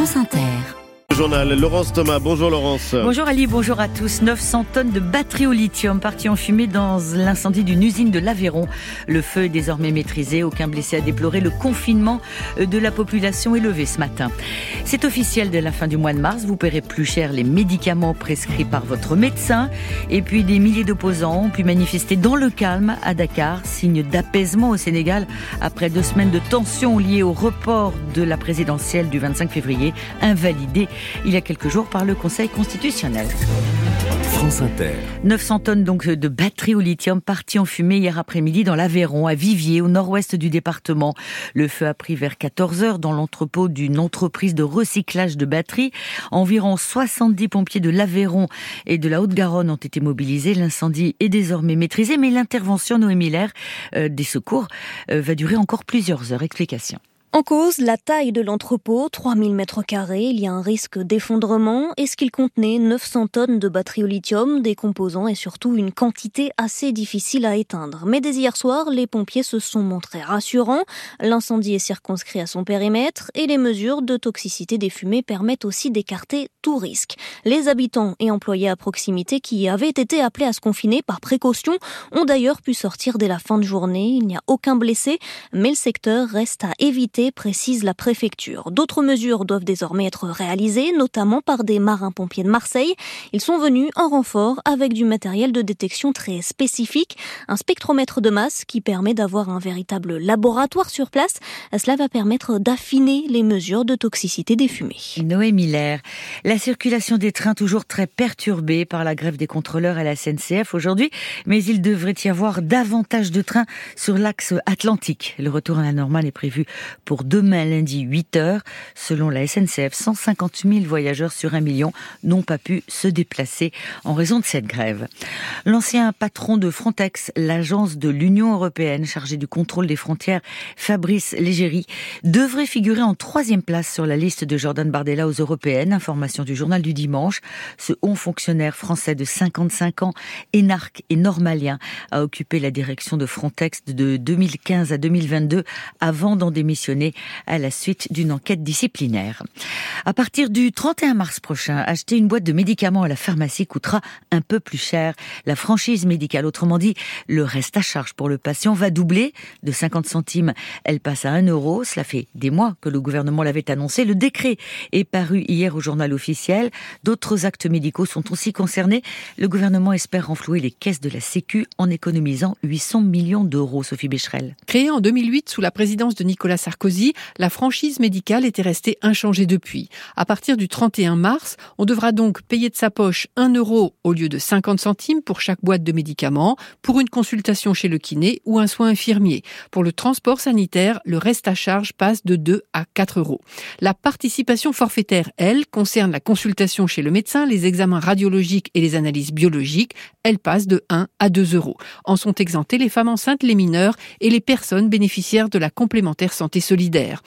France Inter Laurence Thomas, bonjour Laurence. Bonjour Ali, bonjour à tous. 900 tonnes de batteries au lithium parties en fumée dans l'incendie d'une usine de l'Aveyron. Le feu est désormais maîtrisé, aucun blessé à déplorer. Le confinement de la population est levé ce matin. C'est officiel dès la fin du mois de mars, vous paierez plus cher les médicaments prescrits par votre médecin. Et puis des milliers d'opposants ont pu manifester dans le calme à Dakar, signe d'apaisement au Sénégal après deux semaines de tensions liées au report de la présidentielle du 25 février, invalidée il y a quelques jours par le Conseil constitutionnel. France Inter. 900 tonnes donc de batteries au lithium parties en fumée hier après-midi dans l'Aveyron, à Viviers, au nord-ouest du département. Le feu a pris vers 14 heures dans l'entrepôt d'une entreprise de recyclage de batteries. Environ 70 pompiers de l'Aveyron et de la Haute-Garonne ont été mobilisés. L'incendie est désormais maîtrisé, mais l'intervention Noémie euh, des secours euh, va durer encore plusieurs heures. Explication. En cause, la taille de l'entrepôt, 3000 mètres carrés, il y a un risque d'effondrement et ce qu'il contenait, 900 tonnes de batteries au lithium, des composants et surtout une quantité assez difficile à éteindre. Mais dès hier soir, les pompiers se sont montrés rassurants. L'incendie est circonscrit à son périmètre et les mesures de toxicité des fumées permettent aussi d'écarter tout risque. Les habitants et employés à proximité qui avaient été appelés à se confiner par précaution ont d'ailleurs pu sortir dès la fin de journée. Il n'y a aucun blessé, mais le secteur reste à éviter précise la préfecture. D'autres mesures doivent désormais être réalisées, notamment par des marins-pompiers de Marseille. Ils sont venus en renfort avec du matériel de détection très spécifique, un spectromètre de masse qui permet d'avoir un véritable laboratoire sur place. Cela va permettre d'affiner les mesures de toxicité des fumées. Noé Miller, la circulation des trains toujours très perturbée par la grève des contrôleurs à la SNCF aujourd'hui, mais il devrait y avoir davantage de trains sur l'axe atlantique. Le retour à la normale est prévu pour demain lundi 8 heures. Selon la SNCF, 150 000 voyageurs sur un million n'ont pas pu se déplacer en raison de cette grève. L'ancien patron de Frontex, l'agence de l'Union européenne chargée du contrôle des frontières, Fabrice Légéry, devrait figurer en troisième place sur la liste de Jordan Bardella aux européennes. Information du journal du dimanche. Ce haut fonctionnaire français de 55 ans, énarque et normalien, a occupé la direction de Frontex de 2015 à 2022 avant d'en démissionner à la suite d'une enquête disciplinaire. À partir du 31 mars prochain, acheter une boîte de médicaments à la pharmacie coûtera un peu plus cher. La franchise médicale, autrement dit, le reste à charge pour le patient va doubler de 50 centimes. Elle passe à 1 euro. Cela fait des mois que le gouvernement l'avait annoncé. Le décret est paru hier au journal officiel. D'autres actes médicaux sont aussi concernés. Le gouvernement espère renflouer les caisses de la Sécu en économisant 800 millions d'euros, Sophie Becherel. Créée en 2008 sous la présidence de Nicolas Sarkozy, la franchise médicale était restée inchangée depuis. À partir du 31 mars, on devra donc payer de sa poche 1 euro au lieu de 50 centimes pour chaque boîte de médicaments, pour une consultation chez le kiné ou un soin infirmier. Pour le transport sanitaire, le reste à charge passe de 2 à 4 euros. La participation forfaitaire, elle, concerne la consultation chez le médecin, les examens radiologiques et les analyses biologiques. Elle passe de 1 à 2 euros. En sont exemptées les femmes enceintes, les mineurs et les personnes bénéficiaires de la complémentaire santé solidaire.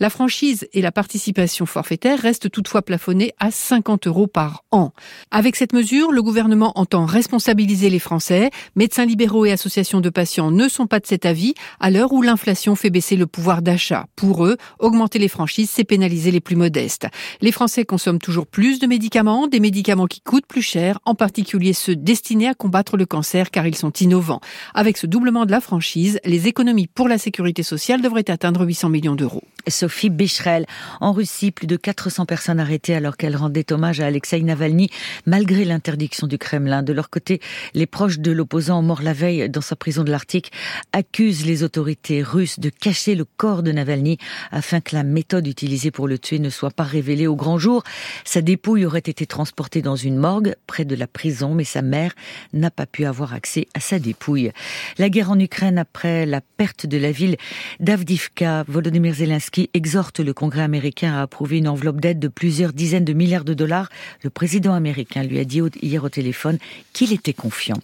La franchise et la participation forfaitaire restent toutefois plafonnées à 50 euros par an. Avec cette mesure, le gouvernement entend responsabiliser les Français. Médecins libéraux et associations de patients ne sont pas de cet avis à l'heure où l'inflation fait baisser le pouvoir d'achat. Pour eux, augmenter les franchises, c'est pénaliser les plus modestes. Les Français consomment toujours plus de médicaments, des médicaments qui coûtent plus cher, en particulier ceux destinés à combattre le cancer car ils sont innovants. Avec ce doublement de la franchise, les économies pour la sécurité sociale devraient atteindre 800 millions d'euros. Sophie Becherel. En Russie, plus de 400 personnes arrêtées alors qu'elles rendaient hommage à Alexei Navalny, malgré l'interdiction du Kremlin. De leur côté, les proches de l'opposant mort la veille dans sa prison de l'Arctique accusent les autorités russes de cacher le corps de Navalny afin que la méthode utilisée pour le tuer ne soit pas révélée au grand jour. Sa dépouille aurait été transportée dans une morgue près de la prison, mais sa mère n'a pas pu avoir accès à sa dépouille. La guerre en Ukraine après la perte de la ville d'Avdivka, Volodymyr Zelensky exhorte le Congrès américain à approuver une enveloppe d'aide de plusieurs dizaines de milliards de dollars. Le président américain lui a dit hier au téléphone qu'il était confiant.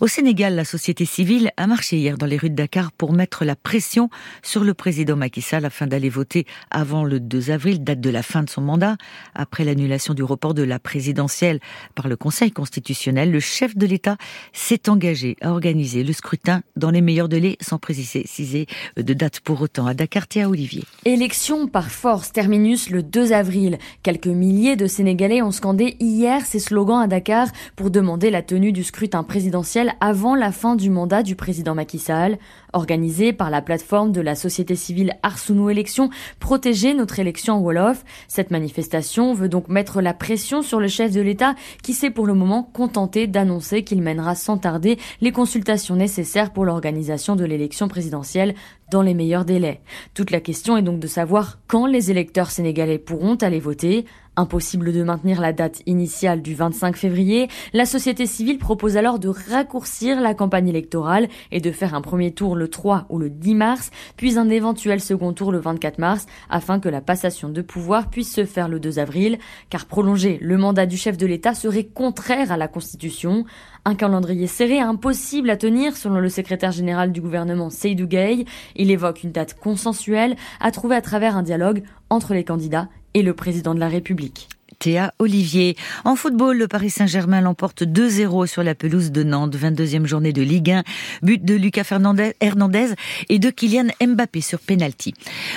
Au Sénégal, la société civile a marché hier dans les rues de Dakar pour mettre la pression sur le président Macky Sall afin d'aller voter avant le 2 avril, date de la fin de son mandat. Après l'annulation du report de la présidentielle par le Conseil constitutionnel, le chef de l'État s'est engagé à organiser le scrutin dans les meilleurs délais sans préciser de date pour autant. À Dakar, Théa Olivier. Élection par force, terminus le 2 avril. Quelques milliers de Sénégalais ont scandé hier ces slogans à Dakar pour demander la tenue du scrutin présidentiel avant la fin du mandat du président Macky Sall. Organisée par la plateforme de la société civile Arsounou Élection, protéger notre élection en Wolof. Cette manifestation veut donc mettre la pression sur le chef de l'État qui s'est pour le moment contenté d'annoncer qu'il mènera sans tarder les consultations nécessaires pour l'organisation de l'élection présidentielle dans les meilleurs délais. Toute la question est donc de savoir quand les électeurs sénégalais pourront aller voter. Impossible de maintenir la date initiale du 25 février, la société civile propose alors de raccourcir la campagne électorale et de faire un premier tour le 3 ou le 10 mars, puis un éventuel second tour le 24 mars, afin que la passation de pouvoir puisse se faire le 2 avril, car prolonger le mandat du chef de l'État serait contraire à la Constitution. Un calendrier serré impossible à tenir selon le secrétaire général du gouvernement Seydou Gueye. Il évoque une date consensuelle à trouver à travers un dialogue entre les candidats et le président de la République. Théa Olivier. En football, le Paris Saint-Germain l'emporte 2-0 sur la pelouse de Nantes, 22e journée de Ligue 1, but de Lucas Hernandez et de Kylian Mbappé sur penalty.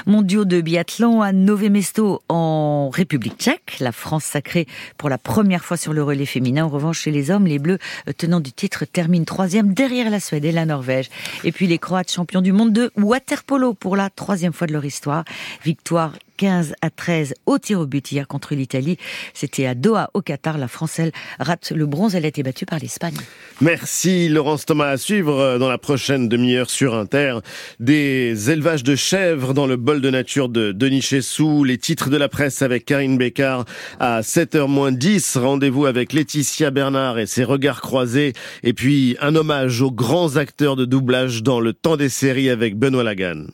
Mondiaux de biathlon à Nové Mesto en République tchèque, la France sacrée pour la première fois sur le relais féminin. En revanche, chez les hommes, les Bleus tenant du titre terminent troisième derrière la Suède et la Norvège. Et puis les Croates champions du monde de waterpolo pour la troisième fois de leur histoire. Victoire 15 à 13 au tir au but hier contre l'Italie. C'était à Doha, au Qatar. La France, elle, rate le bronze. Elle a été battue par l'Espagne. Merci Laurence Thomas. À suivre euh, dans la prochaine demi-heure sur Inter. Des élevages de chèvres dans le bol de nature de Denis Chessou. Les titres de la presse avec Karine Bécard à 7h10. Rendez-vous avec Laetitia Bernard et ses regards croisés. Et puis un hommage aux grands acteurs de doublage dans le temps des séries avec Benoît Lagan.